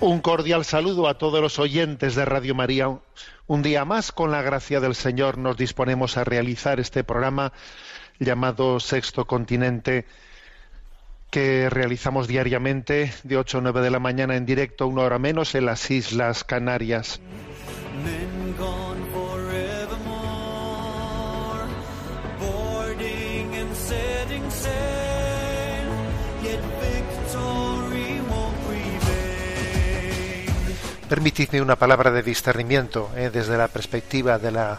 Un cordial saludo a todos los oyentes de Radio María. Un día más, con la gracia del Señor, nos disponemos a realizar este programa llamado Sexto Continente, que realizamos diariamente de 8 a 9 de la mañana en directo, una hora menos, en las Islas Canarias. Permitidme una palabra de discernimiento eh, desde la perspectiva de la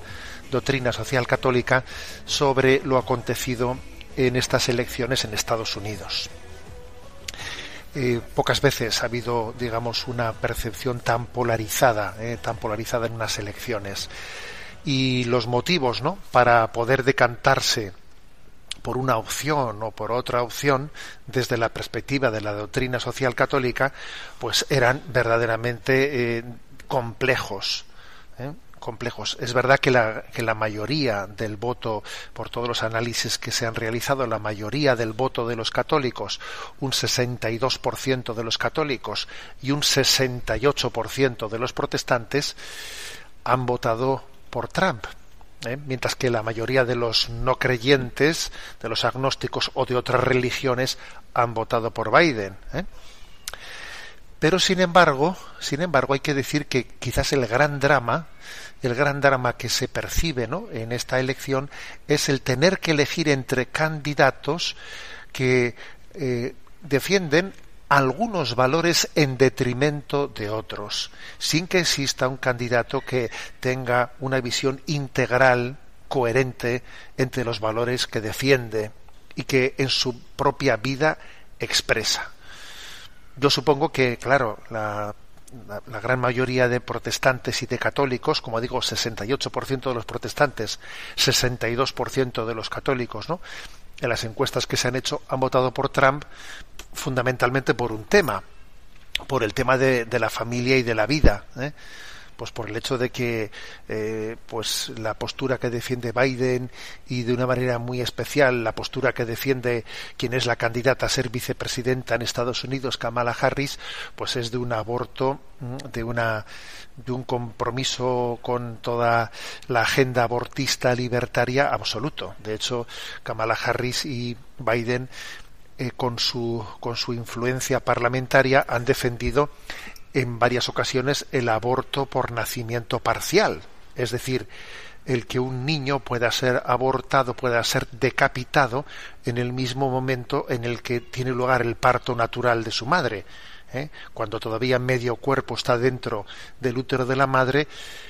doctrina social católica sobre lo acontecido en estas elecciones en Estados Unidos. Eh, pocas veces ha habido, digamos, una percepción tan polarizada, eh, tan polarizada en unas elecciones. Y los motivos, ¿no? Para poder decantarse por una opción o por otra opción desde la perspectiva de la doctrina social católica, pues eran verdaderamente eh, complejos. ¿eh? complejos. Es verdad que la, que la mayoría del voto, por todos los análisis que se han realizado, la mayoría del voto de los católicos, un 62% de los católicos y un 68% de los protestantes, han votado por Trump. ¿Eh? Mientras que la mayoría de los no creyentes, de los agnósticos o de otras religiones, han votado por Biden. ¿eh? Pero sin embargo, sin embargo, hay que decir que quizás el gran drama, el gran drama que se percibe ¿no? en esta elección es el tener que elegir entre candidatos que eh, defienden algunos valores en detrimento de otros, sin que exista un candidato que tenga una visión integral, coherente entre los valores que defiende y que en su propia vida expresa yo supongo que, claro, la, gran mayoría de protestantes y de católicos, como digo, 68% de los protestantes, 62% de los católicos, ¿no? En las encuestas que se han hecho han votado por Trump fundamentalmente por un tema, por el tema de, de la familia y de la vida. ¿eh? Pues por el hecho de que eh, pues la postura que defiende Biden y de una manera muy especial la postura que defiende quien es la candidata a ser vicepresidenta en Estados Unidos Kamala Harris pues es de un aborto de una de un compromiso con toda la agenda abortista libertaria absoluto. De hecho Kamala Harris y Biden eh, con su con su influencia parlamentaria han defendido en varias ocasiones el aborto por nacimiento parcial, es decir, el que un niño pueda ser abortado, pueda ser decapitado en el mismo momento en el que tiene lugar el parto natural de su madre, ¿eh? cuando todavía medio cuerpo está dentro del útero de la madre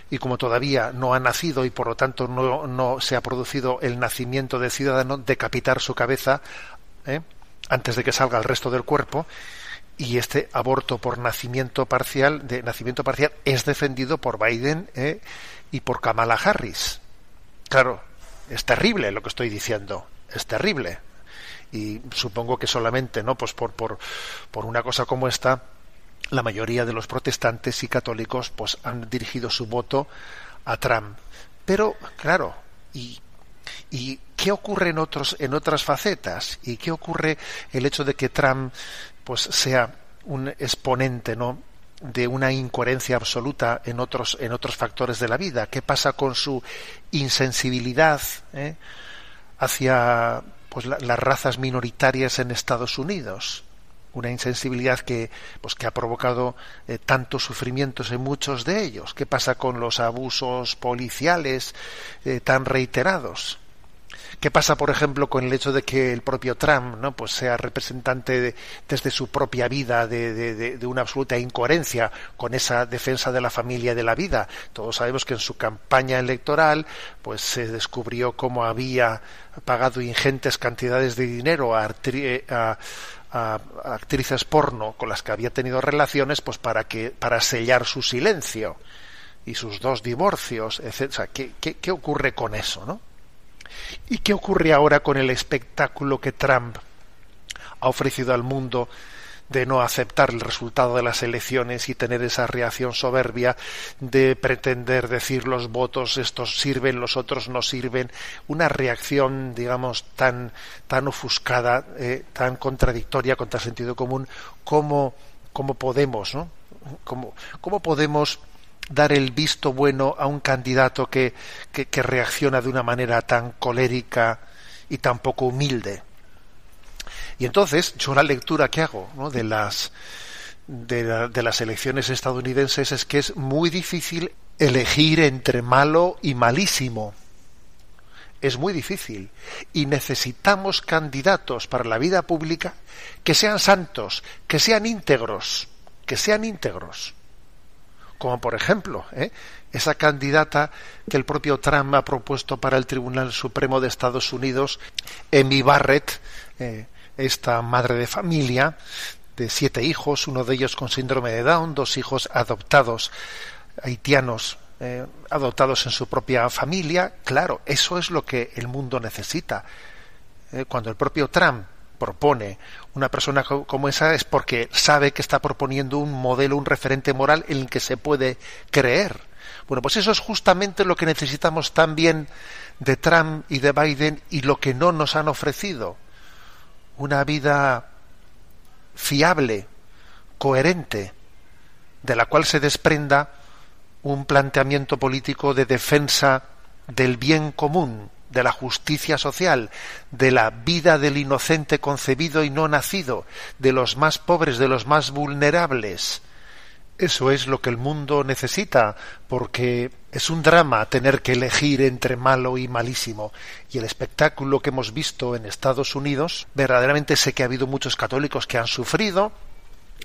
y como todavía no ha nacido y por lo tanto no, no se ha producido el nacimiento del ciudadano, decapitar su cabeza ¿eh? antes de que salga el resto del cuerpo y este aborto por nacimiento parcial de nacimiento parcial es defendido por Biden ¿eh? y por Kamala Harris. Claro, es terrible lo que estoy diciendo, es terrible. Y supongo que solamente, ¿no? Pues por, por, por una cosa como esta, la mayoría de los protestantes y católicos pues han dirigido su voto a Trump. Pero, claro, y ¿Y qué ocurre en otros en otras facetas? ¿Y qué ocurre el hecho de que Trump pues sea un exponente, ¿no? de una incoherencia absoluta en otros en otros factores de la vida. ¿Qué pasa con su insensibilidad eh? hacia pues la, las razas minoritarias en Estados Unidos? Una insensibilidad que pues que ha provocado eh, tantos sufrimientos en muchos de ellos. ¿Qué pasa con los abusos policiales eh, tan reiterados? ¿Qué pasa, por ejemplo, con el hecho de que el propio Trump ¿no? pues sea representante desde su propia vida de, una absoluta incoherencia con esa defensa de la familia y de la vida? Todos sabemos que en su campaña electoral pues se descubrió cómo había pagado ingentes cantidades de dinero a, actrices porno con las que había tenido relaciones pues para que para sellar su silencio y sus dos divorcios, etc. ¿qué, qué, qué ocurre con eso, no? ¿Y qué ocurre ahora con el espectáculo que Trump ha ofrecido al mundo de no aceptar el resultado de las elecciones y tener esa reacción soberbia de pretender decir los votos estos sirven, los otros no sirven, una reacción, digamos, tan, tan ofuscada, eh, tan contradictoria contra el sentido común, como, como podemos, ¿no? ¿Cómo, ¿Cómo podemos dar el visto bueno a un candidato que, reacciona de una manera tan colérica y tan poco humilde. Y entonces, yo la lectura que hago de, las, de las elecciones estadounidenses es que es muy difícil elegir entre malo y malísimo. Es muy difícil. Y necesitamos candidatos para la vida pública que sean santos, que sean íntegros, que sean íntegros como por ejemplo ¿eh? esa candidata que el propio Trump ha propuesto para el Tribunal Supremo de Estados Unidos, Amy Barrett, eh, esta madre de familia de siete hijos, uno de ellos con síndrome de Down, dos hijos adoptados haitianos eh, adoptados en su propia familia. Claro, eso es lo que el mundo necesita. cuando el propio Trump propone una persona como esa es porque sabe que está proponiendo un modelo, un referente moral en el que se puede creer. Bueno, pues eso es justamente lo que necesitamos también de Trump y de Biden y lo que no nos han ofrecido. Una vida fiable, coherente, de la cual se desprenda un planteamiento político de defensa del bien común, de la justicia social, de la vida del inocente concebido y no nacido, de los más pobres, de los más vulnerables. Eso es lo que el mundo necesita, porque es un drama tener que elegir entre malo y malísimo. Y el espectáculo que hemos visto en Estados Unidos, verdaderamente sé que ha habido muchos católicos que han sufrido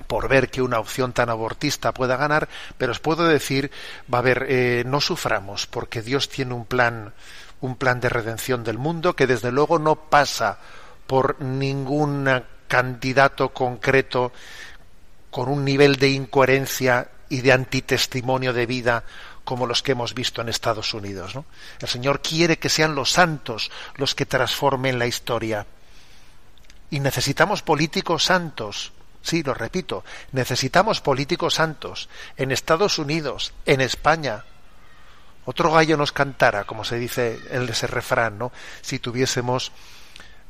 por ver que una opción tan abortista pueda ganar, pero os puedo decir, va a ver, eh, no suframos, porque Dios tiene un plan un plan de redención del mundo que desde luego no pasa por ningún candidato concreto con un nivel de incoherencia y de antitestimonio de vida como los que hemos visto en Estados Unidos. El Señor quiere que sean los santos los que transformen la historia. Y necesitamos políticos santos. Sí, lo repito, necesitamos políticos santos en Estados Unidos, en España, otro gallo nos cantara, como se dice en ese refrán, ¿no? Si tuviésemos,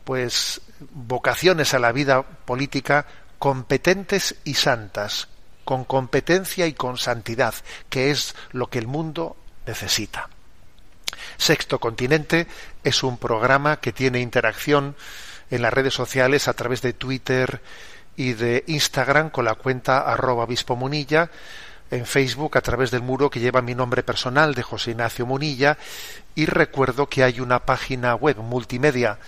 pues, vocaciones a la vida política competentes y santas, con competencia y con santidad, que es lo que el mundo necesita. Sexto Continente es un programa que tiene interacción en las redes sociales a través de Twitter y de Instagram con la cuenta arroba obispo munilla en Facebook a través del muro que lleva mi nombre personal de José Ignacio Munilla y recuerdo que hay una página web multimedia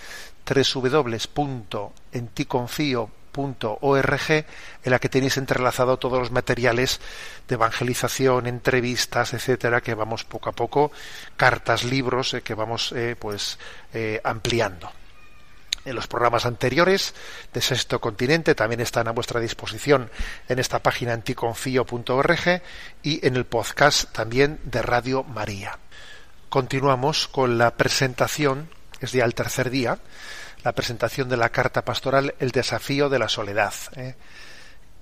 www.enticonfio.org en la que tenéis entrelazado todos los materiales de evangelización, entrevistas, etcétera, que vamos poco a poco, cartas, libros eh, que vamos eh, pues eh, ampliando en los programas anteriores de Sexto Continente también están a vuestra disposición en esta página anticonfío.org y en el podcast también de Radio María. Continuamos con la presentación, es ya el tercer día, la presentación de la carta pastoral El desafío de la soledad. ¿eh?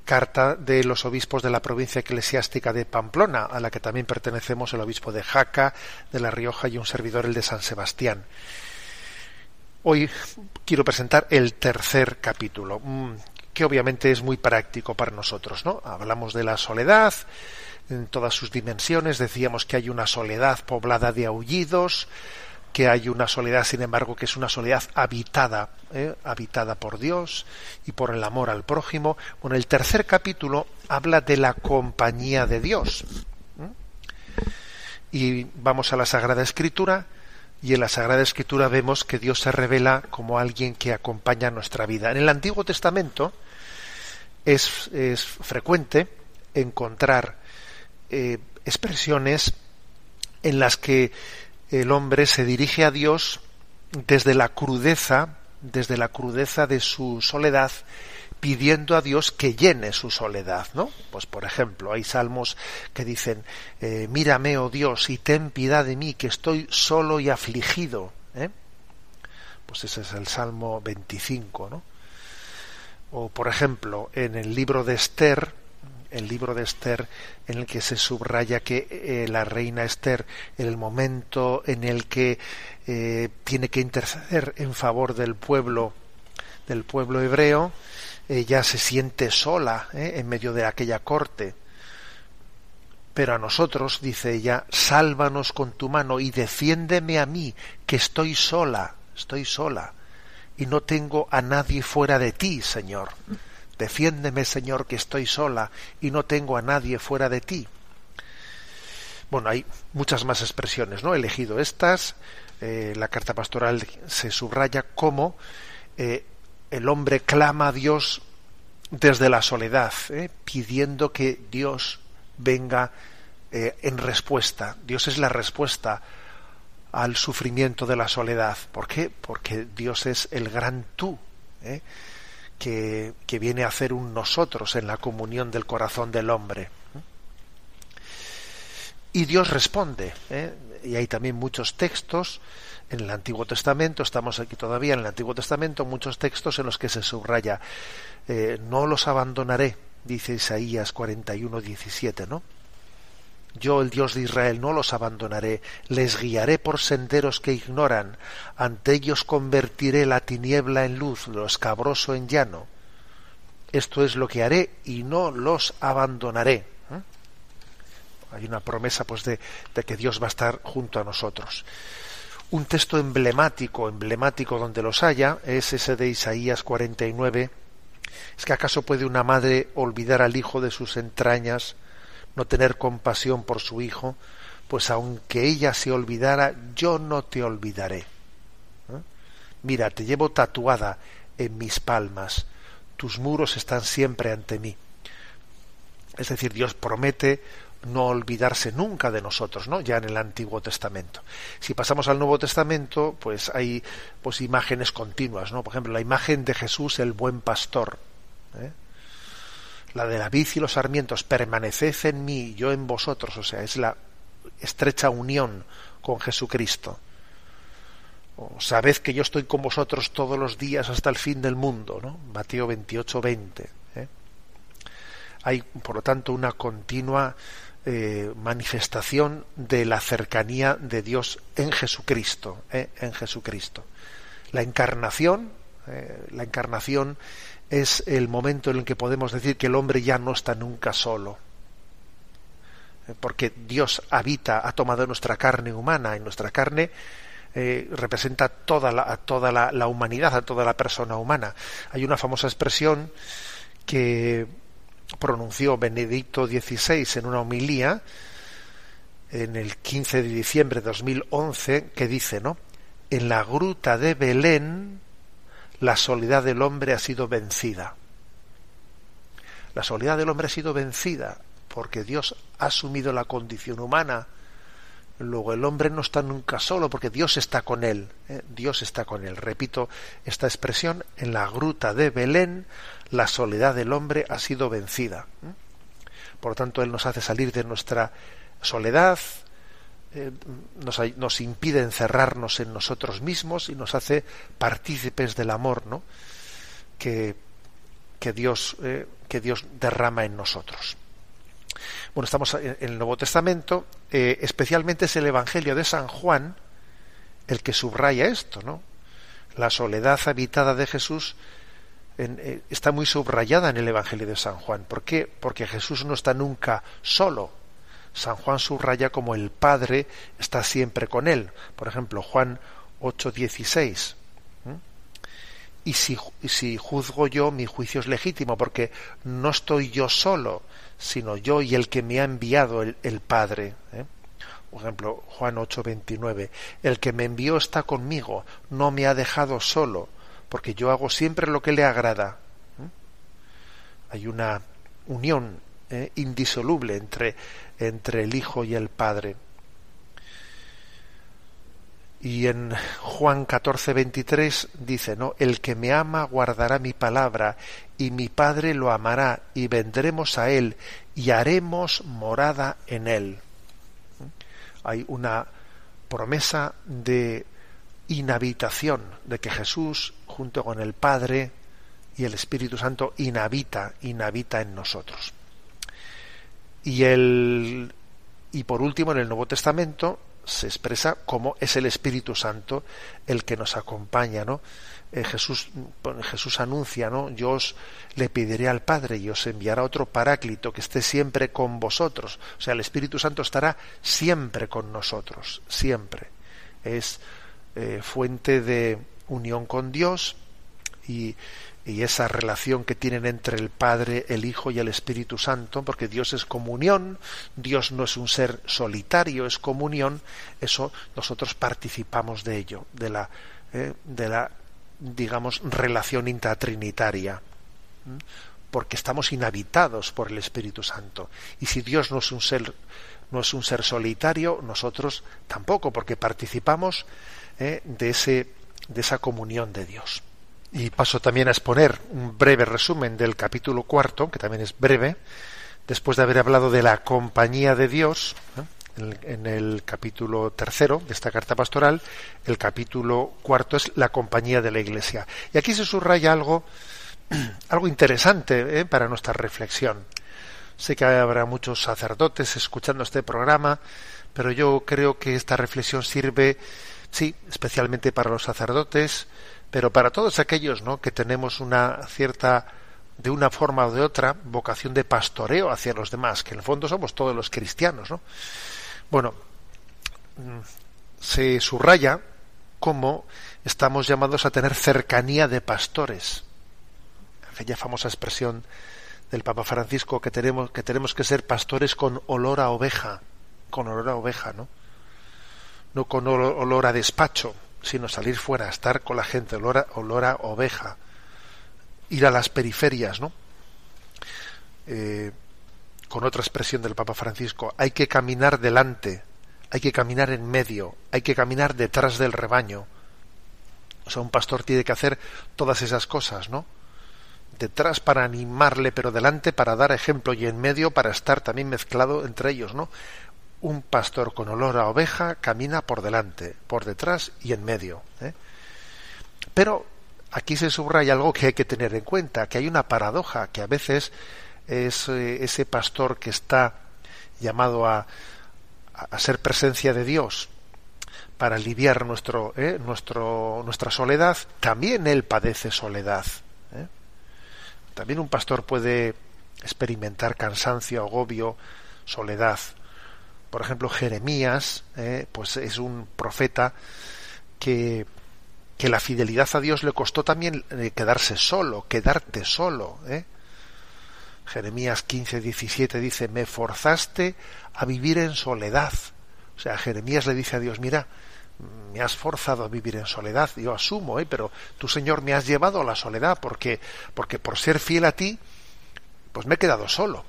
carta de los obispos de la provincia eclesiástica de Pamplona, a la que también pertenecemos el obispo de Jaca, de La Rioja y un servidor el de San Sebastián. Hoy quiero presentar el tercer capítulo, mm, que obviamente es muy práctico para nosotros, ¿no? Hablamos de la soledad en todas sus dimensiones, decíamos que hay una soledad poblada de aullidos, que hay una soledad, sin embargo, que es una soledad habitada, ¿eh? habitada por Dios y por el amor al prójimo. Bueno, el tercer capítulo habla de la compañía de Dios. Y vamos a la Sagrada Escritura y en la Sagrada Escritura vemos que Dios se revela como alguien que acompaña nuestra vida. En el Antiguo Testamento es, es frecuente encontrar eh, expresiones en las que el hombre se dirige a Dios desde la crudeza, desde la crudeza de su soledad, pidiendo a Dios que llene su soledad, ¿no? Pues por ejemplo, hay salmos que dicen, eh, mírame, oh Dios, y ten piedad de mí, que estoy solo y afligido, ¿eh? Pues ese es el Salmo 25, ¿no? O por ejemplo, en el libro de Esther, el libro de Esther en el que se subraya que eh, la reina Esther, en el momento en el que eh, tiene que interceder en favor del pueblo, del pueblo hebreo, ella se siente sola eh, en medio de aquella corte. Pero a nosotros, dice ella, sálvanos con tu mano y defiéndeme a mí, que estoy sola, estoy sola, y no tengo a nadie fuera de ti, Señor. Defiéndeme, Señor, que estoy sola y no tengo a nadie fuera de ti. Bueno, hay muchas más expresiones, ¿no? He elegido estas. Eh, la carta pastoral se subraya cómo eh, el hombre clama a Dios desde la soledad, ¿eh? pidiendo que Dios venga en respuesta. Dios es la respuesta al sufrimiento de la soledad. ¿Por qué? Porque Dios es el gran tú que, viene a hacer un nosotros en la comunión del corazón del hombre. Y Dios responde, ¿eh? y hay también muchos textos en el Antiguo Testamento, estamos aquí todavía en el Antiguo Testamento, muchos textos en los que se subraya, eh, no los abandonaré, dice Isaías 41, 17, ¿no? Yo, el Dios de Israel, no los abandonaré, les guiaré por senderos que ignoran, ante ellos convertiré la tiniebla en luz, lo escabroso en llano. Esto es lo que haré y no los abandonaré. ¿eh? Hay una promesa pues de, de que Dios va a estar junto a nosotros. Un texto emblemático, emblemático donde los haya, es ese de Isaías 49. ¿Es que acaso puede una madre olvidar al hijo de sus entrañas? no tener compasión por su hijo, pues aunque ella se olvidara, yo no te olvidaré. ¿Eh? Mira, te llevo tatuada en mis palmas, tus muros están siempre ante mí. Es decir, Dios promete no olvidarse nunca de nosotros, ¿no? Ya en el Antiguo Testamento. Si pasamos al Nuevo Testamento, pues hay pues imágenes continuas, ¿no? Por ejemplo, la imagen de Jesús el buen pastor. ¿eh? la de la vid y los sarmientos, permaneced en mí, yo en vosotros, o sea, es la estrecha unión con Jesucristo. O sabed que yo estoy con vosotros todos los días hasta el fin del mundo, ¿no? Mateo 28, 20. ¿eh? Hay, por lo tanto, una continua eh, manifestación de la cercanía de Dios en Jesucristo, ¿eh? en Jesucristo. La encarnación, la encarnación es el momento en el que podemos decir que el hombre ya no está nunca solo. Eh, porque Dios habita, ha tomado nuestra carne humana, y nuestra carne eh, representa toda la, a toda la, humanidad, a toda la persona humana. Hay una famosa expresión que pronunció Benedicto XVI en una homilía en el 15 de diciembre de 2011 que dice, ¿no? En la gruta de Belén la soledad del hombre ha sido vencida. La soledad del hombre ha sido vencida porque Dios ha asumido la condición humana. Luego el hombre no está nunca solo porque Dios está con él. ¿eh? Dios está con él. Repito esta expresión, en la gruta de Belén la soledad del hombre ha sido vencida. ¿eh? Por lo tanto, Él nos hace salir de nuestra soledad, eh, nos, impide encerrarnos en nosotros mismos y nos hace partícipes del amor ¿no? que, que, Dios, eh, que Dios derrama en nosotros. Bueno, estamos en el Nuevo Testamento, especialmente es el Evangelio de San Juan el que subraya esto, ¿no? La soledad habitada de Jesús está muy subrayada en el Evangelio de San Juan. ¿Por qué? Porque Jesús no está nunca solo, San Juan subraya como el Padre está siempre con él. Por ejemplo, Juan 8:16. Y si, si, juzgo yo, mi juicio es legítimo, porque no estoy yo solo, sino yo y el que me ha enviado el, Padre. ¿eh? por ejemplo, Juan 8:29, el que me envió está conmigo, no me ha dejado solo, porque yo hago siempre lo que le agrada. Hay una unión eh, indisoluble entre, entre el Hijo y el Padre. Y en Juan 14, 23 dice, ¿no? El que me ama guardará mi palabra y mi Padre lo amará y vendremos a él y haremos morada en él. Hay una promesa de inhabitación, de que Jesús, junto con el Padre y el Espíritu Santo, inhabita, inhabita en nosotros. Y el y por último en el Nuevo Testamento se expresa como es el Espíritu Santo el que nos acompaña, ¿no? Eh, Jesús, Jesús anuncia, ¿no? Yo os le pediré al Padre y os enviará otro paráclito que esté siempre con vosotros. O sea, el Espíritu Santo estará siempre con nosotros, siempre. Es eh, fuente de unión con Dios y, esa relación que tienen entre el Padre, el Hijo y el Espíritu Santo, porque Dios es comunión, Dios no es un ser solitario, es comunión, eso nosotros participamos de ello, de la, eh, de la digamos, relación intratrinitaria, porque estamos inhabitados por el Espíritu Santo. Y si Dios no es un ser, no es un ser solitario, nosotros tampoco, porque participamos eh, de, ese, de esa comunión de Dios. Y paso también a exponer un breve resumen del capítulo cuarto, que también es breve, después de haber hablado de la compañía de Dios, en, el capítulo tercero de esta carta pastoral, el capítulo cuarto es la compañía de la Iglesia. Y aquí se subraya algo, algo interesante ¿eh? para nuestra reflexión. Sé que habrá muchos sacerdotes escuchando este programa, pero yo creo que esta reflexión sirve, sí, especialmente para los sacerdotes, pero para todos aquellos ¿no? que tenemos una cierta, de una forma o de otra, vocación de pastoreo hacia los demás, que en el fondo somos todos los cristianos. ¿no? Bueno, mm, se subraya cómo estamos llamados a tener cercanía de pastores. Aquella famosa expresión del Papa Francisco que tenemos que tenemos que ser pastores con olor a oveja, con olor a oveja, ¿no? No con olor a despacho, sino salir fuera, estar con la gente, olor a, olor a oveja, ir a las periferias, ¿no? Eh, con otra expresión del Papa Francisco, hay que caminar delante, hay que caminar en medio, hay que caminar detrás del rebaño. O sea, un pastor tiene que hacer todas esas cosas, ¿no? Detrás para animarle, pero delante para dar ejemplo y en medio para estar también mezclado entre ellos, ¿no? Un pastor con olor a oveja camina por delante, por detrás y en medio. ¿eh? Pero aquí se subraya algo que hay que tener en cuenta, que hay una paradoja, que a veces es eh, ese pastor que está llamado a, a, ser presencia de Dios para aliviar nuestro, eh, nuestro, nuestra soledad, también él padece soledad. ¿eh? También un pastor puede experimentar cansancio, agobio, soledad. Por ejemplo, Jeremías, pues es un profeta que, que la fidelidad a Dios le costó también quedarse solo, quedarte solo. ¿eh? Jeremías 15, 17 dice, me forzaste a vivir en soledad. O sea, Jeremías le dice a Dios, mira, me has forzado a vivir en soledad, yo asumo, ¿eh? pero tú, Señor, me has llevado a la soledad porque, porque por ser fiel a ti, pues me he quedado solo.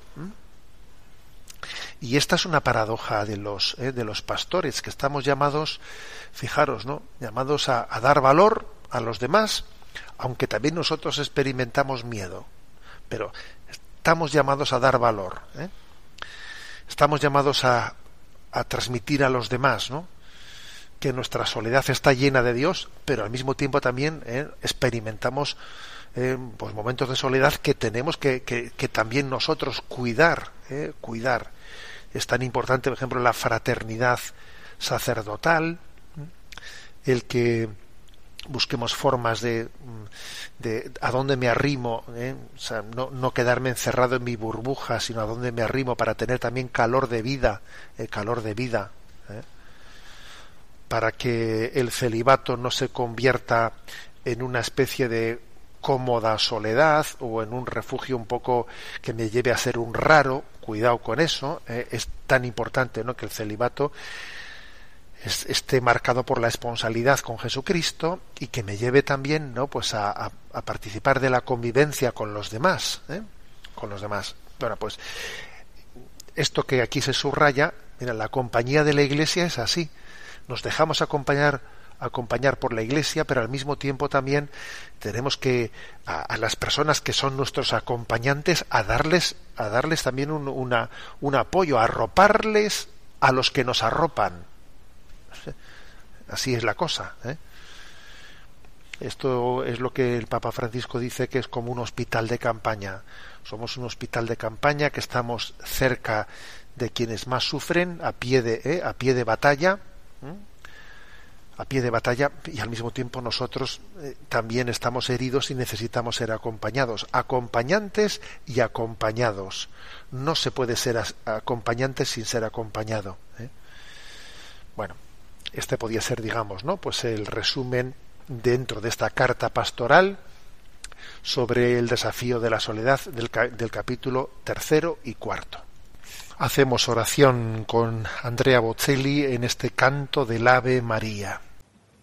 Y esta es una paradoja de los, ¿eh? de los pastores, que estamos llamados, fijaros, ¿no? llamados a dar valor a los demás, aunque también nosotros experimentamos miedo. Pero estamos llamados a dar valor. ¿eh? Estamos llamados a, a, transmitir a los demás, ¿no? Que nuestra soledad está llena de Dios, pero al mismo tiempo también ¿eh? experimentamos eh, pues momentos de soledad que tenemos que, que, que también nosotros cuidar, cuidar. Es tan importante, por ejemplo, la fraternidad sacerdotal, el que busquemos formas de, de a dónde me arrimo, ¿eh? o sea, no, no, quedarme encerrado en mi burbuja, sino a dónde me arrimo para tener también calor de vida, eh, calor de vida, ¿eh? para que el celibato no se convierta en una especie de cómoda soledad o en un refugio un poco que me lleve a ser un raro, cuidado con eso, eh, es tan importante ¿no? que el celibato esté marcado por la esponsalidad con Jesucristo y que me lleve también no pues a, participar de la convivencia con los demás ¿eh? con los demás bueno pues esto que aquí se subraya mira la compañía de la iglesia es así nos dejamos acompañar acompañar por la iglesia pero al mismo tiempo también tenemos que a, las personas que son nuestros acompañantes a darles a darles también un, una, un apoyo a arroparles a los que nos arropan Así es la cosa. ¿eh? Esto es lo que el Papa Francisco dice que es como un hospital de campaña. Somos un hospital de campaña que estamos cerca de quienes más sufren, a pie de, ¿eh? a pie de batalla, a pie de batalla, y al mismo tiempo nosotros eh, también estamos heridos y necesitamos ser acompañados, acompañantes y acompañados. No se puede ser acompañante sin ser acompañado. Bueno, este podía ser, digamos, ¿no? Pues el resumen dentro de esta carta pastoral sobre el desafío de la soledad del, del capítulo tercero y cuarto. Hacemos oración con Andrea Bocelli en este canto del Ave María.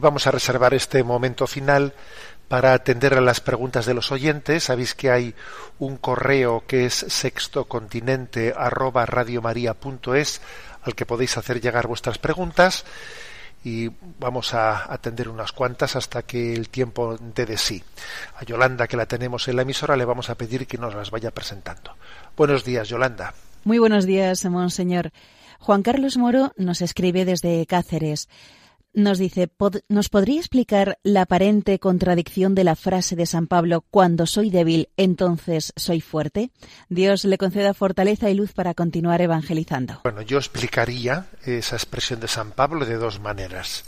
Y vamos a reservar este momento final para atender a las preguntas de los oyentes. Sabéis que hay un correo que es sextocontinente arroba al que podéis hacer llegar vuestras preguntas y vamos a atender unas cuantas hasta que el tiempo dé de sí. A Yolanda, que la tenemos en la emisora, le vamos a pedir que nos las vaya presentando. Buenos días, Yolanda. Muy buenos días, monseñor. Juan Carlos Moro nos escribe desde Cáceres. Nos dice, ¿nos podría explicar la aparente contradicción de la frase de San Pablo, cuando soy débil, entonces soy fuerte? Dios le conceda fortaleza y luz para continuar evangelizando. Bueno, yo explicaría esa expresión de San Pablo de dos maneras.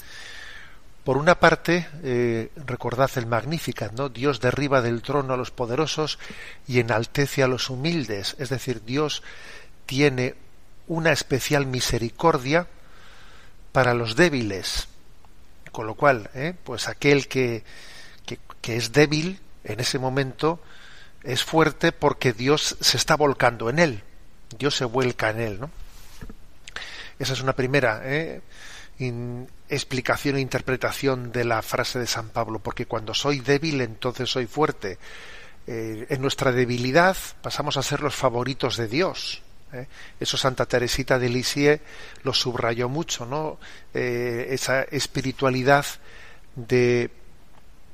Por una parte, eh, recordad el Magnificat, ¿no? Dios derriba del trono a los poderosos y enaltece a los humildes. Es decir, Dios tiene una especial misericordia para los débiles con lo cual, ¿eh? pues aquel que, que, es débil en ese momento es fuerte porque Dios se está volcando en él. Dios se vuelca en él, ¿no? Esa es una primera ¿eh? explicación e interpretación de la frase de San Pablo, porque cuando soy débil, entonces soy fuerte. Eh, en nuestra debilidad pasamos a ser los favoritos de Dios. ¿Eh? Eso Santa Teresita de Lisieux lo subrayó mucho, ¿no? Eh, esa espiritualidad de,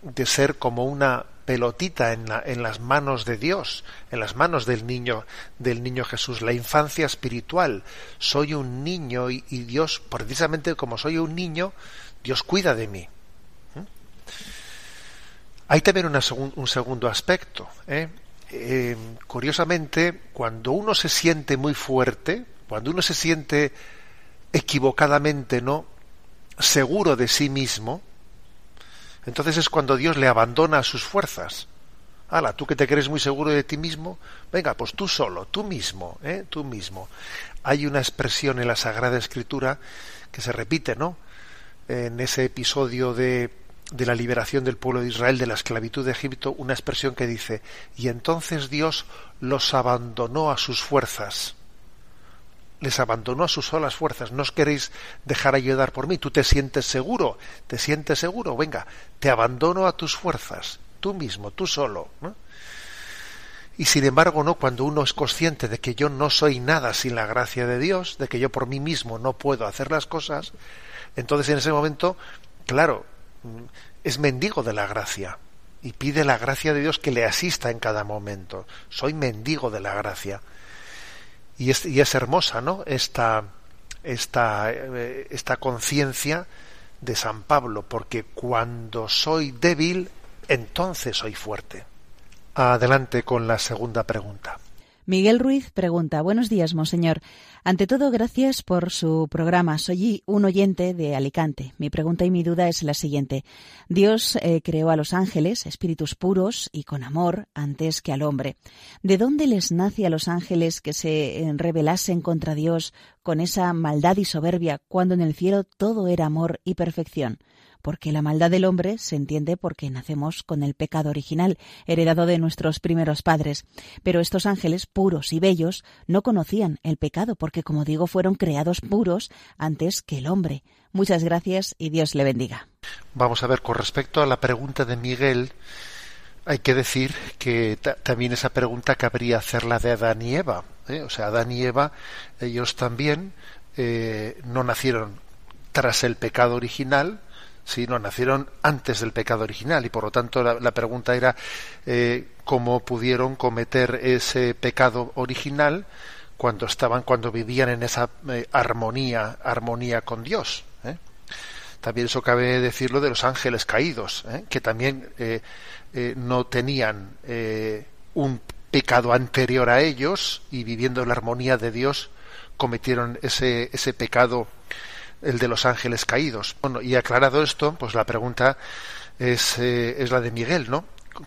de ser como una pelotita en, en, las manos de Dios, en las manos del niño, del niño Jesús, la infancia espiritual. Soy un niño y, Dios, precisamente como soy un niño, Dios cuida de mí. ¿Mm? Hay también un segundo aspecto. ¿eh? Eh, curiosamente, cuando uno se siente muy fuerte, cuando uno se siente equivocadamente no seguro de sí mismo, entonces es cuando Dios le abandona sus fuerzas. Hala, tú que te crees muy seguro de ti mismo, venga, pues tú solo, tú mismo, ¿eh? tú mismo. Hay una expresión en la Sagrada Escritura que se repite, ¿no? En ese episodio de de la liberación del pueblo de Israel de la esclavitud de Egipto una expresión que dice, y entonces Dios los abandonó a sus fuerzas. Les abandonó a sus solas fuerzas. No os queréis dejar ayudar por mí. Tú te sientes seguro. Te sientes seguro. Venga, te abandono a tus fuerzas. Tú mismo, tú solo. Y sin embargo, no, cuando uno es consciente de que yo no soy nada sin la gracia de Dios, de que yo por mí mismo no puedo hacer las cosas, entonces en ese momento, claro, es mendigo de la gracia y pide la gracia de Dios que le asista en cada momento. Soy mendigo de la gracia. Y es, hermosa, ¿no? Esta, esta, eh, esta conciencia de San Pablo, porque cuando soy débil, entonces soy fuerte. Adelante con la segunda pregunta. Miguel Ruiz pregunta, buenos días, monseñor. Ante todo, gracias por su programa. Soy un oyente de Alicante. Mi pregunta y mi duda es la siguiente. Dios eh, creó a los ángeles, espíritus puros y con amor, antes que al hombre. ¿De dónde les nace a los ángeles que se eh, rebelasen contra Dios con esa maldad y soberbia cuando en el cielo todo era amor y perfección? Porque la maldad del hombre se entiende porque nacemos con el pecado original, heredado de nuestros primeros padres. Pero estos ángeles puros y bellos no conocían el pecado, porque, como digo, fueron creados puros antes que el hombre. Muchas gracias y Dios le bendiga. Vamos a ver, con respecto a la pregunta de Miguel, hay que decir que también esa pregunta cabría hacerla de Adán y Eva. ¿eh? O sea, Adán y Eva, ellos también eh, no nacieron tras el pecado original, Sí, no, nacieron antes del pecado original y por lo tanto la, pregunta era eh, cómo pudieron cometer ese pecado original cuando estaban, cuando vivían en esa eh, armonía, armonía con Dios. ¿eh? También eso cabe decirlo de los ángeles caídos, que también no tenían un pecado anterior a ellos y viviendo en la armonía de Dios cometieron ese, ese pecado, el de los ángeles caídos. Bueno, y aclarado esto, pues la pregunta es, es la de Miguel, ¿no?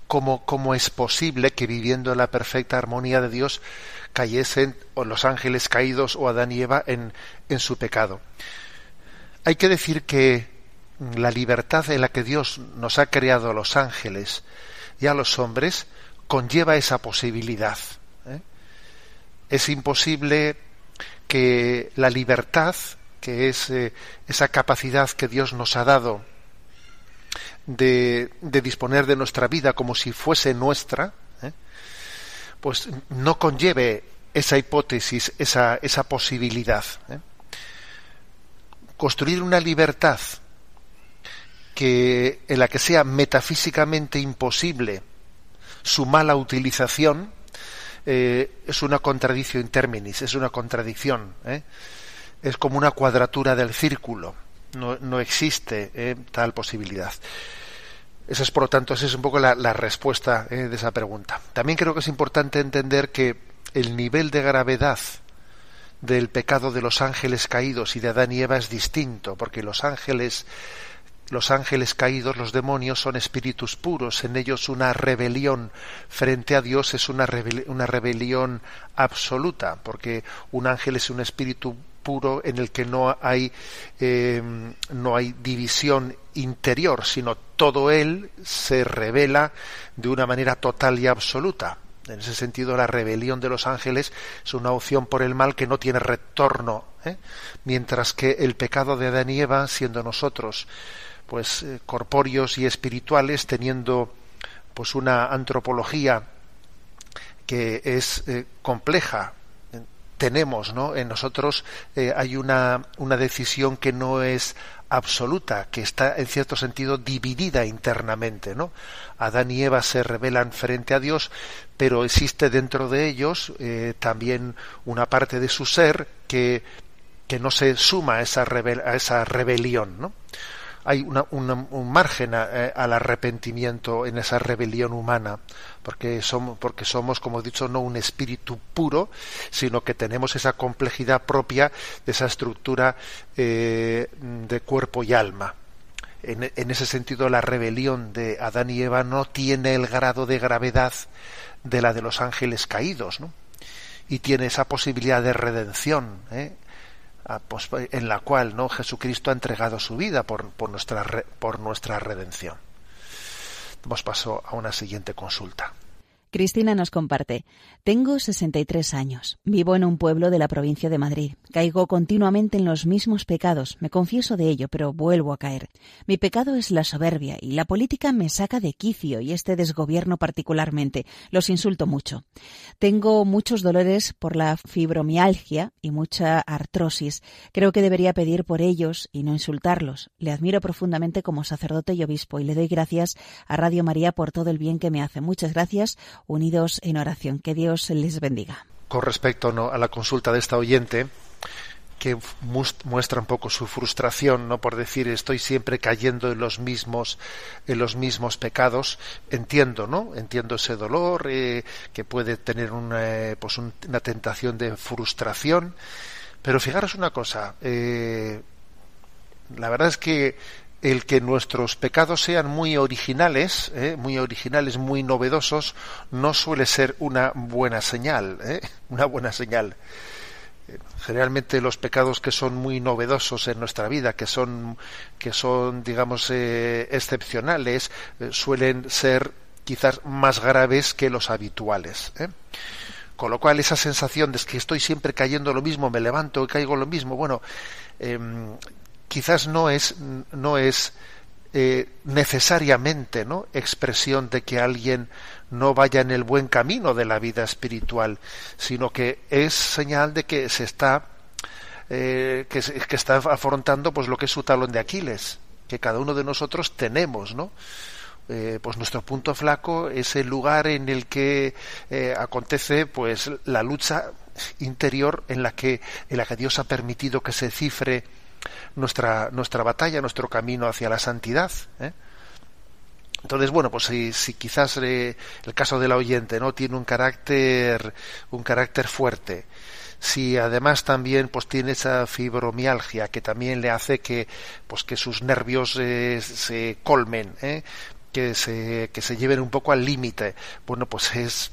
¿Cómo, ¿Cómo es posible que viviendo en la perfecta armonía de Dios cayesen o los ángeles caídos o Adán y Eva en, en su pecado. Hay que decir que la libertad en la que Dios nos ha creado a los ángeles y a los hombres conlleva esa posibilidad. ¿eh? Es imposible que la libertad, que es eh, esa capacidad que Dios nos ha dado de, de, disponer de nuestra vida como si fuese nuestra, pues no conlleve esa hipótesis, esa, esa posibilidad. ¿eh? Construir una libertad que, en la que sea metafísicamente imposible su mala utilización eh, es una contradicción in terminis, es una contradicción. ¿eh? Es como una cuadratura del círculo. No, no existe tal posibilidad. Esa es, por lo tanto, esa es un poco la, respuesta eh, de esa pregunta. También creo que es importante entender que el nivel de gravedad del pecado de los ángeles caídos y de Adán y Eva es distinto, porque los ángeles los ángeles caídos, los demonios, son espíritus puros. En ellos una rebelión frente a Dios es una, una rebelión absoluta, porque un ángel es un espíritu puro en el que no hay eh, no hay división interior sino todo él se revela de una manera total y absoluta en ese sentido la rebelión de los ángeles es una opción por el mal que no tiene retorno ¿eh? mientras que el pecado de Adán y Eva siendo nosotros pues eh, corpóreos y espirituales teniendo pues una antropología que es compleja tenemos, ¿no? En nosotros eh, hay una, una decisión que no es absoluta, que está en cierto sentido dividida internamente, ¿no? Adán y Eva se rebelan frente a Dios, pero existe dentro de ellos eh, también una parte de su ser que, que no se suma a esa, a esa rebelión, ¿no? Hay un margen al arrepentimiento en esa rebelión humana, porque somos, porque somos, como he dicho, no un espíritu puro, sino que tenemos esa complejidad propia de esa estructura eh, de cuerpo y alma. En, en, ese sentido, la rebelión de Adán y Eva no tiene el grado de gravedad de la de los ángeles caídos, ¿no? y tiene esa posibilidad de redención. ¿eh? Pues, en la cual no Jesucristo ha entregado su vida por, por, nuestra, por nuestra redención. Damos paso a una siguiente consulta. Cristina nos comparte. Tengo 63 años. Vivo en un pueblo de la provincia de Madrid. Caigo continuamente en los mismos pecados. Me confieso de ello, pero vuelvo a caer. Mi pecado es la soberbia y la política me saca de quicio y este desgobierno particularmente. Los insulto mucho. Tengo muchos dolores por la fibromialgia y mucha artrosis. Creo que debería pedir por ellos y no insultarlos. Le admiro profundamente como sacerdote y obispo y le doy gracias a Radio María por todo el bien que me hace. Muchas gracias unidos en oración. Que Dios les bendiga. Con respecto ¿no? a la consulta de esta oyente, que muestra un poco su frustración, no por decir estoy siempre cayendo en los mismos en los mismos pecados, entiendo, ¿no? Entiendo ese dolor eh, que puede tener una, eh, pues una tentación de frustración, pero fijaros una cosa, eh, la verdad es que el que nuestros pecados sean muy originales, ¿eh? muy originales, muy novedosos, no suele ser una buena señal, ¿eh? una buena señal. Generalmente los pecados que son muy novedosos en nuestra vida, que son, que son, digamos, eh, excepcionales, suelen ser quizás más graves que los habituales. Con lo cual esa sensación de que estoy siempre cayendo lo mismo, me levanto y caigo lo mismo, bueno, em, quizás no es, no es eh, necesariamente ¿no? expresión de que alguien no vaya en el buen camino de la vida espiritual, sino que es señal de que se está eh, que, que, está afrontando pues lo que es su talón de Aquiles, que cada uno de nosotros tenemos, ¿no? Eh, pues nuestro punto flaco es el lugar en el que acontece pues la lucha interior en la que, en la que Dios ha permitido que se cifre nuestra, nuestra batalla, nuestro camino hacia la santidad. ¿eh? Entonces, bueno, pues si, si quizás eh, el caso del oyente no tiene un carácter, un carácter fuerte, si además también pues tiene esa fibromialgia que también le hace que pues que sus nervios eh, se colmen, ¿eh? que se que se lleven un poco al límite, bueno, pues es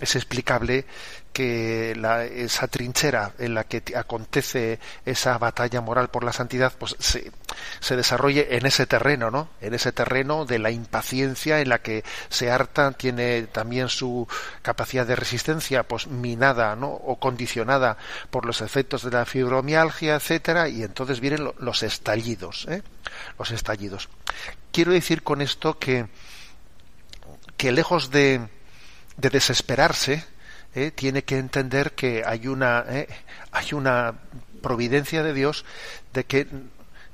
es explicable que la, esa trinchera en la que acontece esa batalla moral por la santidad, pues se, desarrolle en ese terreno, ¿no? En ese terreno de la impaciencia en la que se harta, tiene también su capacidad de resistencia, pues minada, ¿no? O condicionada por los efectos de la fibromialgia, etcétera, y entonces vienen los estallidos, ¿eh? Los estallidos. Quiero decir con esto que, que lejos de, de desesperarse, eh, tiene que entender que hay una, eh, hay una providencia de Dios de que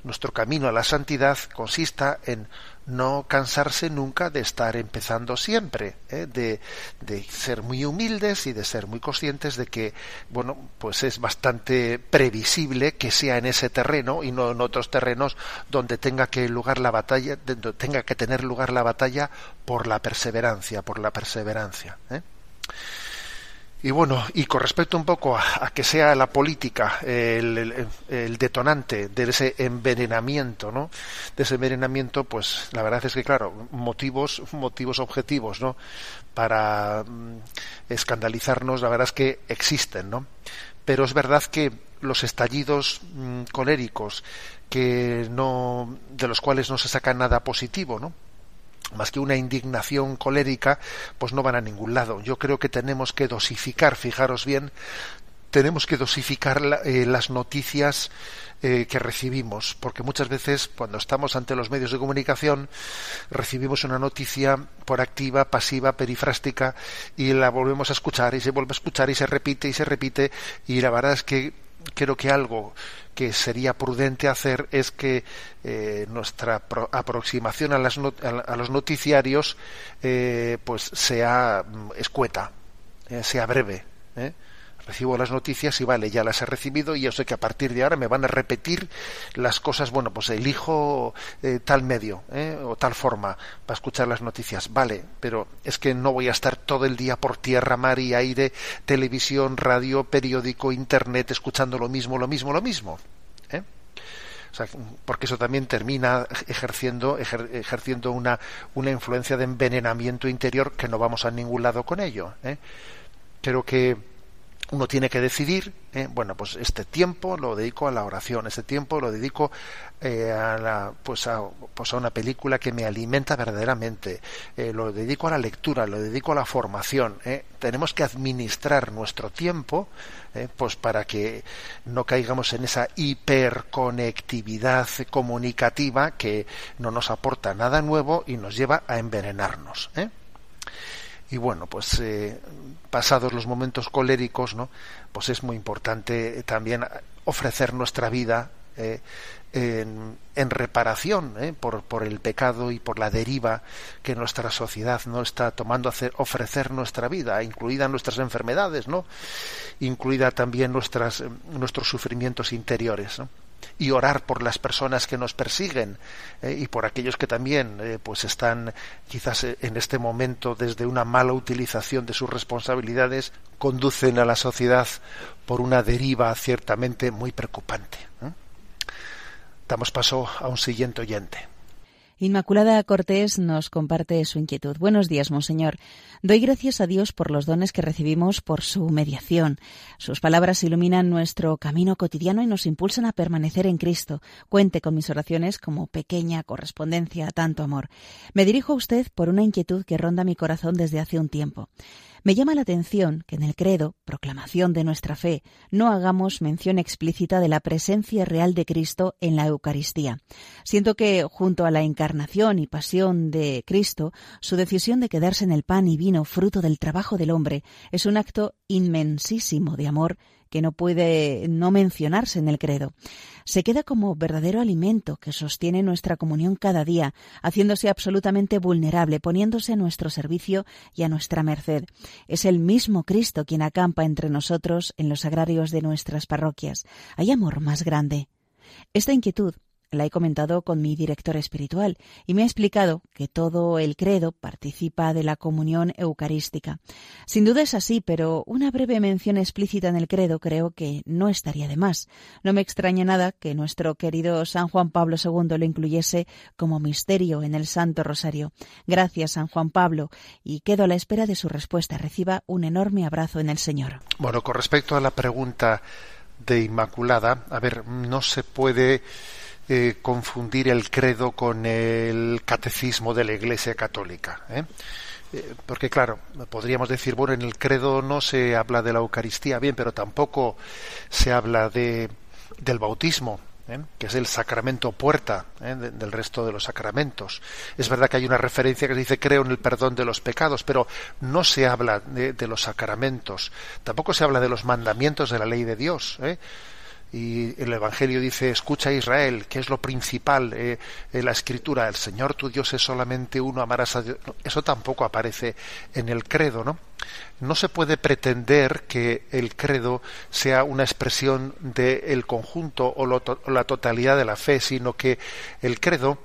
nuestro camino a la santidad consista en no cansarse nunca de estar empezando siempre, eh, de, de, ser muy humildes y de ser muy conscientes de que, bueno, pues es bastante previsible que sea en ese terreno y no en otros terrenos donde tenga que lugar la batalla, donde tenga que tener lugar la batalla por la perseverancia, por la perseverancia. ¿eh? Y bueno, y con respecto un poco a, que sea la política el, detonante de ese envenenamiento, ¿no? De ese envenenamiento, pues la verdad es que claro, motivos, motivos objetivos, ¿no? Para mm, escandalizarnos, la verdad es que existen, ¿no? Pero es verdad que los estallidos mm, coléricos que no, de los cuales no se saca nada positivo, ¿no? Más que una indignación colérica, pues no van a ningún lado. Yo creo que tenemos que dosificar, fijaros bien, tenemos que dosificar eh, las noticias eh, que recibimos, porque muchas veces cuando estamos ante los medios de comunicación recibimos una noticia por activa, pasiva, perifrástica y la volvemos a escuchar y se vuelve a escuchar y se repite y se repite y la verdad es que creo que algo que sería prudente hacer es que eh, nuestra aproximación a, las a, los noticiarios eh, pues sea mm, escueta, eh, sea breve. Recibo las noticias y vale, ya las he recibido y yo sé que a partir de ahora me van a repetir las cosas, bueno, pues elijo tal medio o tal forma para escuchar las noticias, vale, pero es que no voy a estar todo el día por tierra, mar y aire, televisión, radio, periódico, internet, escuchando lo mismo, lo mismo, lo mismo porque eso también termina ejerciendo, ejerciendo una, una influencia de envenenamiento interior que no vamos a ningún lado con ello. ¿eh? Creo que uno tiene que decidir, ¿eh? bueno, pues este tiempo lo dedico a la oración, este tiempo lo dedico eh, a, la, pues a, pues a una película que me alimenta verdaderamente, eh, lo dedico a la lectura, lo dedico a la formación. ¿eh? Tenemos que administrar nuestro tiempo, ¿eh? pues para que no caigamos en esa hiperconectividad comunicativa que no nos aporta nada nuevo y nos lleva a envenenarnos. ¿eh? Y bueno pues eh, pasados los momentos coléricos no pues es muy importante también ofrecer nuestra vida eh, en, reparación eh, por, por, el pecado y por la deriva que nuestra sociedad no está tomando hacer, ofrecer nuestra vida, incluida nuestras enfermedades, ¿no? incluida también nuestras, nuestros sufrimientos interiores. Y orar por las personas que nos persiguen eh, y por aquellos que también eh, pues están quizás eh, en este momento desde una mala utilización de sus responsabilidades conducen a la sociedad por una deriva ciertamente muy preocupante. Damos paso a un siguiente oyente. Inmaculada Cortés nos comparte su inquietud. Buenos días, Monseñor. Doy gracias a Dios por los dones que recibimos por su mediación. Sus palabras iluminan nuestro camino cotidiano y nos impulsan a permanecer en Cristo. Cuente con mis oraciones como pequeña correspondencia a tanto amor. Me dirijo a usted por una inquietud que ronda mi corazón desde hace un tiempo. Me llama la atención que en el credo, proclamación de nuestra fe, no hagamos mención explícita de la presencia real de Cristo en la Eucaristía. Siento que, junto a la encarnación y pasión de Cristo, su decisión de quedarse en el pan y vino fruto del trabajo del hombre es un acto inmensísimo de amor que no puede no mencionarse en el credo. se queda como verdadero alimento que sostiene nuestra comunión cada día, haciéndose absolutamente vulnerable, poniéndose a nuestro servicio y a nuestra merced. Es el mismo Cristo quien acampa entre nosotros en los agrarios de nuestras parroquias. Hay amor más grande. Esta inquietud la he comentado con mi director espiritual y me ha explicado que todo el credo participa de la comunión eucarística. Sin duda es así, pero una breve mención explícita en el credo creo que no estaría de más. No me extraña nada que nuestro querido San Juan Pablo II lo incluyese como misterio en el Santo Rosario. Gracias, San Juan Pablo, y quedo a la espera de su respuesta. Reciba un enorme abrazo en el Señor. Bueno, con respecto a la pregunta de Inmaculada, a ver, no se puede eh, confundir el credo con el catecismo de la Iglesia Católica. ¿eh? Eh, porque claro, podríamos decir, bueno, en el credo no se habla de la Eucaristía, bien, pero tampoco se habla de, del bautismo, que es el sacramento puerta del resto de los sacramentos. Es verdad que hay una referencia que dice creo en el perdón de los pecados, pero no se habla de, de los sacramentos, tampoco se habla de los mandamientos de la ley de Dios. ¿eh? Y el Evangelio dice, escucha Israel, que es lo principal eh, en la escritura, el Señor tu Dios es solamente uno, amarás a Dios. Eso tampoco aparece en el credo, ¿no? No se puede pretender que el credo sea una expresión del conjunto o, la totalidad de la fe, sino que el credo,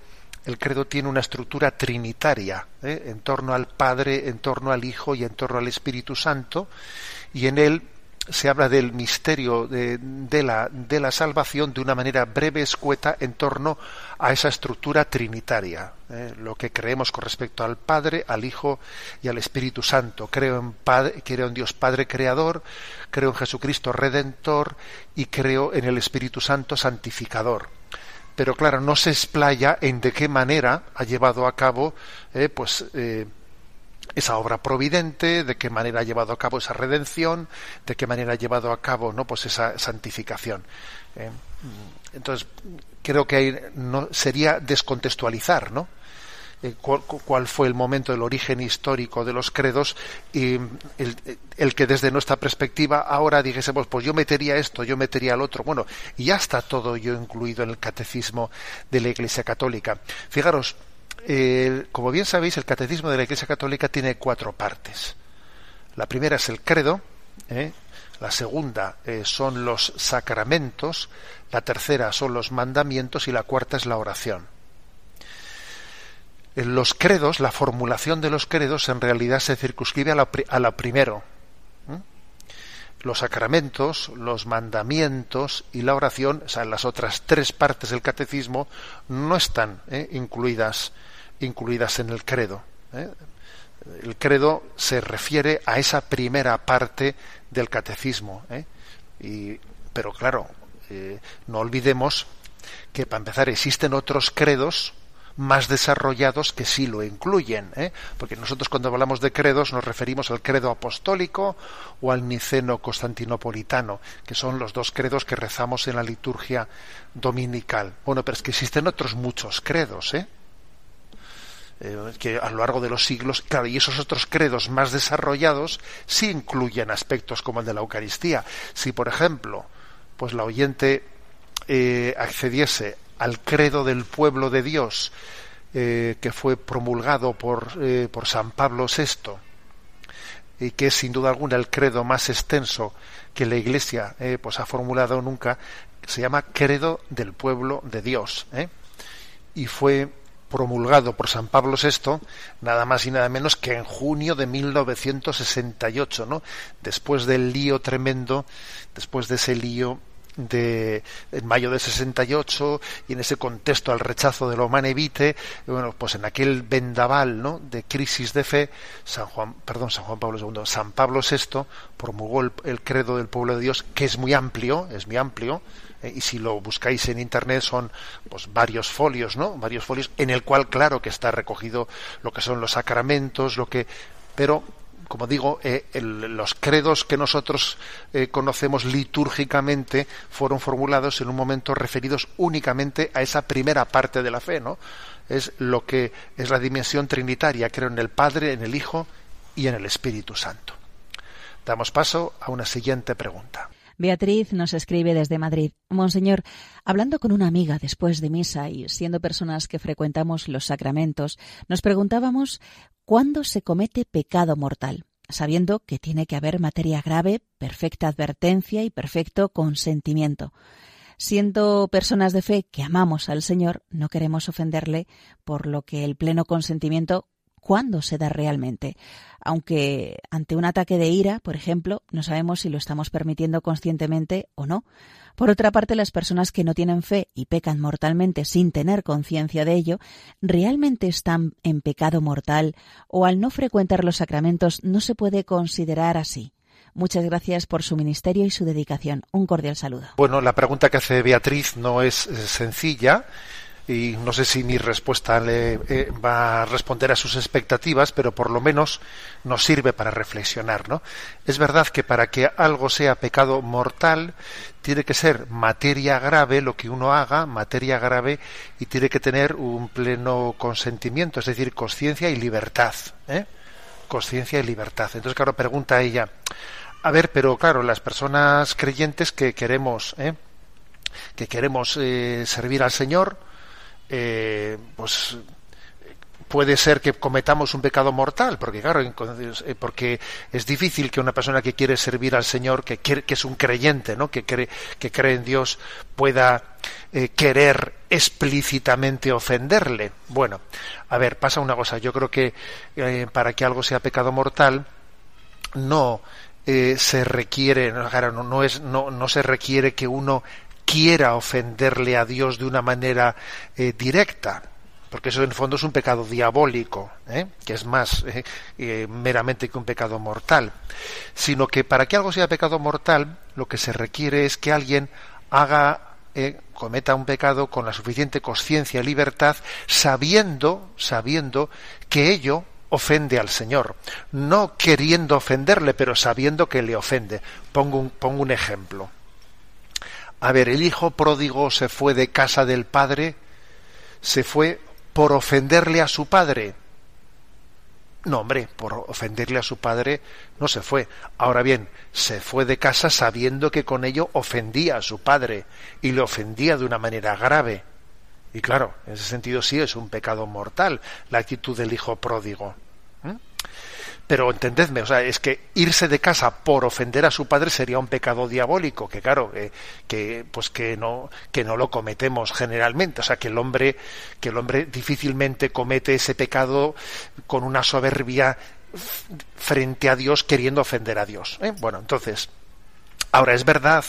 el credo tiene una estructura trinitaria, ¿eh? en torno al Padre, en torno al Hijo y en torno al Espíritu Santo, y en él se habla del misterio de, la, de, la, salvación de una manera breve, escueta, en torno a esa estructura trinitaria. ¿eh? lo que creemos con respecto al Padre, al Hijo y al Espíritu Santo. Creo en, Padre, creo en Dios Padre Creador, creo en Jesucristo Redentor y creo en el Espíritu Santo Santificador. Pero claro, no se explaya en de qué manera ha llevado a cabo eh, pues, eh, esa obra providente, de qué manera ha llevado a cabo esa redención, de qué manera ha llevado a cabo no pues esa santificación. Eh, entonces creo que no sería descontextualizar, ¿no? Eh, cuál, fue el momento del origen histórico de los credos y el, que desde nuestra perspectiva ahora dijésemos pues yo metería esto, yo metería el otro, bueno, y ya está todo yo incluido en el catecismo de la Iglesia Católica. Fijaros, como bien sabéis, el catecismo de la Iglesia Católica tiene cuatro partes. La primera es el credo, ¿eh? la segunda eh, son los sacramentos, la tercera son los mandamientos y la cuarta es la oración. En los credos, la formulación de los credos en realidad se circunscribe a lo, primero. Los sacramentos, los mandamientos y la oración, o sea, las otras tres partes del catecismo, no están ¿eh? incluidas incluidas en el credo. ¿eh? El credo se refiere a esa primera parte del catecismo. ¿eh? Pero claro, eh, no olvidemos que para empezar existen otros credos más desarrollados que sí lo incluyen, porque nosotros cuando hablamos de credos nos referimos al credo apostólico o al niceno constantinopolitano, que son los dos credos que rezamos en la liturgia dominical. Bueno, pero es que existen otros muchos credos, ¿eh? Eh, que a lo largo de los siglos, claro, y esos otros credos más desarrollados sí incluyen aspectos como el de la Eucaristía. Si, por ejemplo, pues la oyente eh, accediese al credo del pueblo de Dios eh, que fue promulgado por, por San Pablo VI, y que es sin duda alguna el credo más extenso que la Iglesia pues ha formulado nunca, se llama credo del pueblo de Dios. Y fue promulgado por San Pablo VI, nada más y nada menos que en junio de 1968, ¿no? Después del lío tremendo, después de ese lío de en mayo de 68 y en ese contexto al rechazo de lo manevite bueno pues en aquel vendaval ¿no? de crisis de fe San Juan perdón San Juan Pablo II San Pablo VI promulgó el, el credo del pueblo de Dios que es muy amplio es muy amplio eh, y si lo buscáis en internet son pues varios folios, ¿no? Varios folios en el cual claro que está recogido lo que son los sacramentos, lo que pero como digo, eh, los credos que nosotros eh, conocemos litúrgicamente fueron formulados en un momento referidos únicamente a esa primera parte de la fe, ¿no? Es lo que es la dimensión trinitaria, creo en el Padre, en el Hijo y en el Espíritu Santo. Damos paso a una siguiente pregunta. Beatriz nos escribe desde Madrid. Monseñor, hablando con una amiga después de misa y siendo personas que frecuentamos los sacramentos, nos preguntábamos cuándo se comete pecado mortal, sabiendo que tiene que haber materia grave, perfecta advertencia y perfecto consentimiento. Siendo personas de fe que amamos al Señor, no queremos ofenderle, por lo que el pleno consentimiento cuándo se da realmente. Aunque ante un ataque de ira, por ejemplo, no sabemos si lo estamos permitiendo conscientemente o no. Por otra parte, las personas que no tienen fe y pecan mortalmente sin tener conciencia de ello, ¿realmente están en pecado mortal o al no frecuentar los sacramentos no se puede considerar así? Muchas gracias por su ministerio y su dedicación. Un cordial saludo. Bueno, la pregunta que hace Beatriz no es sencilla y no sé si mi respuesta le eh, va a responder a sus expectativas, pero por lo menos nos sirve para reflexionar, ¿no? Es verdad que para que algo sea pecado mortal tiene que ser materia grave lo que uno haga, materia grave y tiene que tener un pleno consentimiento, es decir, conciencia y libertad, ¿eh? Conciencia y libertad. Entonces, claro, pregunta ella, a ver, pero claro, las personas creyentes que queremos, ¿eh? que queremos eh, servir al Señor, eh, pues puede ser que cometamos un pecado mortal, porque claro, eh, porque es difícil que una persona que quiere servir al Señor, que, quiere, que es un creyente, ¿no? que, cree, que cree en Dios, pueda eh, querer explícitamente ofenderle. Bueno, a ver, pasa una cosa, yo creo que para que algo sea pecado mortal, no se requiere, no, no, es, no, no se requiere que uno quiera ofenderle a Dios de una manera eh, directa, porque eso en el fondo es un pecado diabólico, ¿eh? que es más eh, meramente que un pecado mortal, sino que para que algo sea pecado mortal, lo que se requiere es que alguien haga cometa un pecado con la suficiente conciencia y libertad, sabiendo, sabiendo que ello ofende al Señor, no queriendo ofenderle, pero sabiendo que le ofende. Pongo pongo un ejemplo. A ver, el hijo pródigo se fue de casa del padre, se fue por ofenderle a su padre. No, hombre, por ofenderle a su padre no se fue. Ahora bien, se fue de casa sabiendo que con ello ofendía a su padre y le ofendía de una manera grave. Y claro, en ese sentido sí es un pecado mortal la actitud del hijo pródigo. Pero entendedme, o sea, es que irse de casa por ofender a su padre sería un pecado diabólico, que claro, eh, que pues que no que no lo cometemos generalmente, o sea, que el hombre que el hombre difícilmente comete ese pecado con una soberbia frente a Dios queriendo ofender a Dios. ¿eh? Bueno, entonces, ahora es verdad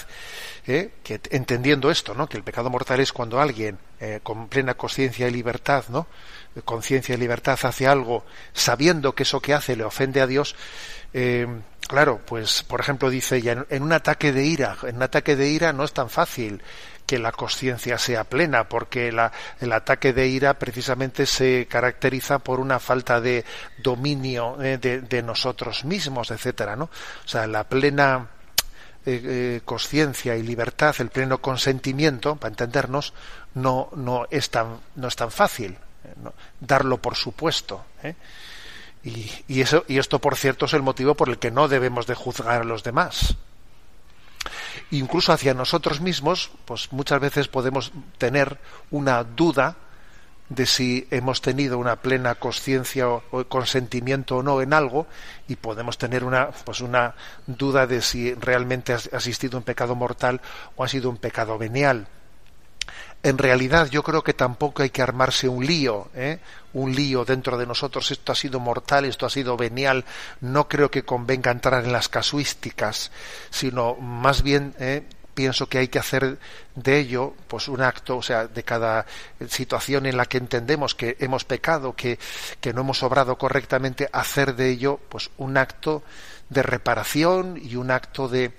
¿eh? que entendiendo esto, ¿no? que el pecado mortal es cuando alguien con plena conciencia y libertad, ¿no? Conciencia y libertad hacia algo, sabiendo que eso que hace le ofende a Dios, eh, claro, pues por ejemplo dice ya en, un ataque de ira, en un ataque de ira no es tan fácil que la conciencia sea plena, porque la, el ataque de ira precisamente se caracteriza por una falta de dominio eh, de, nosotros mismos, etcétera, ¿no? O sea, la plena eh, conciencia y libertad, el pleno consentimiento, para entendernos, no, no es tan, no es tan fácil darlo por supuesto. ¿eh? Y, eso, y esto, por cierto, es el motivo por el que no debemos de juzgar a los demás. Incluso hacia nosotros mismos, pues muchas veces podemos tener una duda de si hemos tenido una plena conciencia o, consentimiento o no en algo y podemos tener una pues una duda de si realmente ha asistido un pecado mortal o ha sido un pecado venial en realidad yo creo que tampoco hay que armarse un lío, ¿eh? un lío dentro de nosotros, esto ha sido mortal, esto ha sido venial, no creo que convenga entrar en las casuísticas, sino más bien ¿eh? pienso que hay que hacer de ello pues un acto, o sea, de cada situación en la que entendemos que hemos pecado, que, que no hemos obrado correctamente, hacer de ello pues un acto de reparación y un acto de,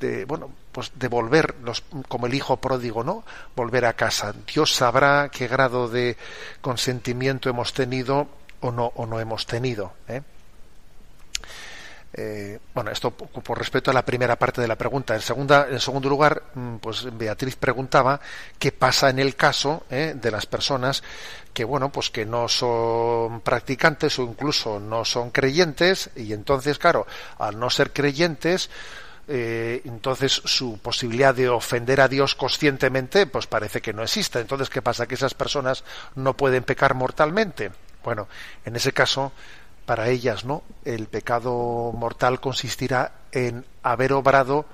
de bueno, pues devolver como el hijo pródigo, ¿no? Volver a casa. Dios sabrá qué grado de consentimiento hemos tenido o no o no hemos tenido. ¿eh? Eh, bueno, esto por respeto a la primera parte de la pregunta. En, segunda, en segundo lugar, mm, pues Beatriz preguntaba qué pasa en el caso ¿eh? de las personas que, bueno, pues que no son practicantes o incluso no son creyentes y entonces, claro, al no ser creyentes, eh, entonces su posibilidad de ofender a Dios conscientemente, pues parece que no existe. Entonces, ¿qué pasa? Que esas personas no pueden pecar mortalmente. Bueno, en ese caso, para ellas, ¿no? El pecado mortal consistirá en haber obrado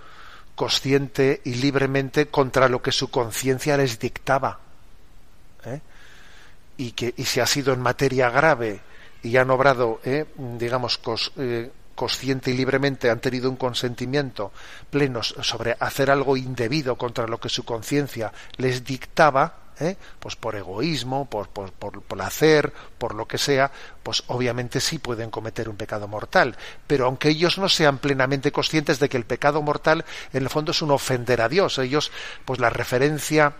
consciente y libremente contra lo que su conciencia les dictaba. ¿eh? Y que y si ha sido en materia grave y han obrado, ¿eh? digamos, consciente y libremente han tenido un consentimiento pleno sobre hacer algo indebido contra lo que su conciencia les dictaba, ¿eh? pues por egoísmo, por, por, por, placer, por lo que sea, pues obviamente sí pueden cometer un pecado mortal. Pero aunque ellos no sean plenamente conscientes de que el pecado mortal en el fondo es un ofender a Dios, ellos, pues la referencia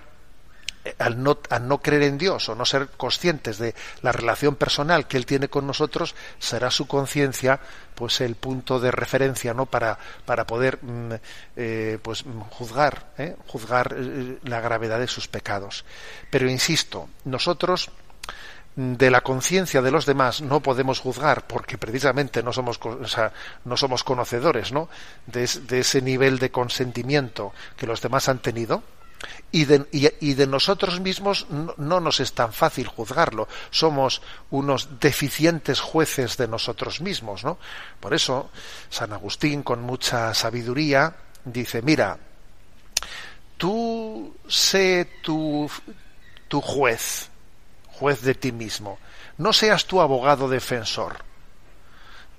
al no, al no creer en Dios o no ser conscientes de la relación personal que Él tiene con nosotros, será su conciencia pues el punto de referencia no para, para poder mm, eh, pues juzgar ¿eh? juzgar eh, la gravedad de sus pecados. Pero insisto, nosotros mm, de la conciencia de los demás no podemos juzgar porque precisamente no somos no somos conocedores ¿no? De ese nivel de consentimiento que los demás han tenido y de, y, nosotros mismos no, nos es tan fácil juzgarlo. Somos unos deficientes jueces de nosotros mismos, ¿no? Por eso, San Agustín, con mucha sabiduría, dice, mira, tú sé tu, tu juez, juez de ti mismo. No seas tu abogado defensor.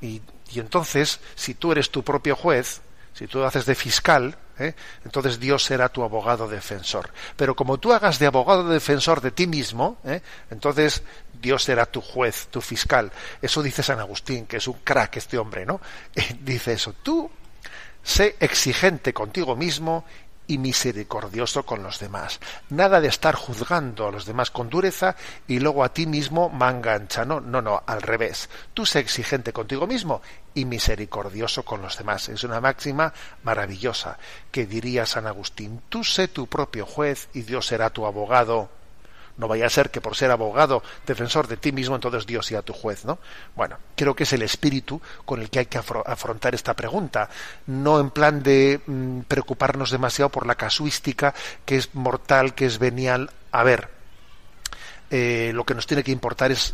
Y entonces, si tú eres tu propio juez, si tú haces de fiscal, ¿eh? entonces Dios será tu abogado defensor. Pero como tú hagas de abogado defensor de ti mismo, ¿eh? entonces Dios será tu juez, tu fiscal. Eso dice San Agustín, que es un crack este hombre, ¿no? dice eso, tú sé exigente contigo mismo y misericordioso con los demás. Nada de estar juzgando a los demás con dureza y luego a ti mismo manga ancha. No, no, no, al revés. Tú sé exigente contigo mismo y misericordioso con los demás. Es una máxima maravillosa que diría San Agustín. Tú sé tu propio juez y Dios será tu abogado no vaya a ser que por ser abogado, defensor de ti mismo, entonces Dios sea tu juez, ¿no? Bueno, creo que es el espíritu con el que hay que afrontar esta pregunta, no en plan de mm, preocuparnos demasiado por la casuística que es mortal, que es venial. A ver, eh, lo que nos tiene que importar es,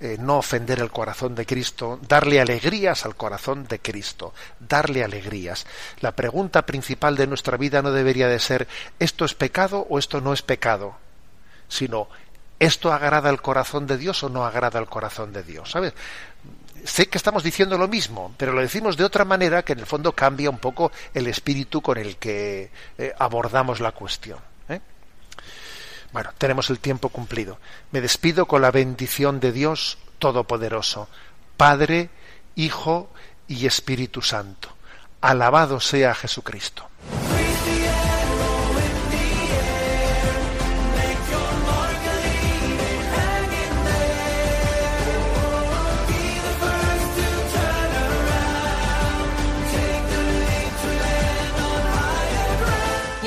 eh, no ofender el corazón de Cristo, darle alegrías al corazón de Cristo, darle alegrías. La pregunta principal de nuestra vida no debería de ser ¿esto es pecado o esto no es pecado? Sino ¿esto agrada al corazón de Dios o no agrada al corazón de Dios? ¿Sabes? Sé que estamos diciendo lo mismo, pero lo decimos de otra manera que en el fondo cambia un poco el espíritu con el que eh, abordamos la cuestión. ¿eh? Bueno, tenemos el tiempo cumplido. Me despido con la bendición de Dios Todopoderoso, Padre, Hijo y Espíritu Santo. Alabado sea Jesucristo.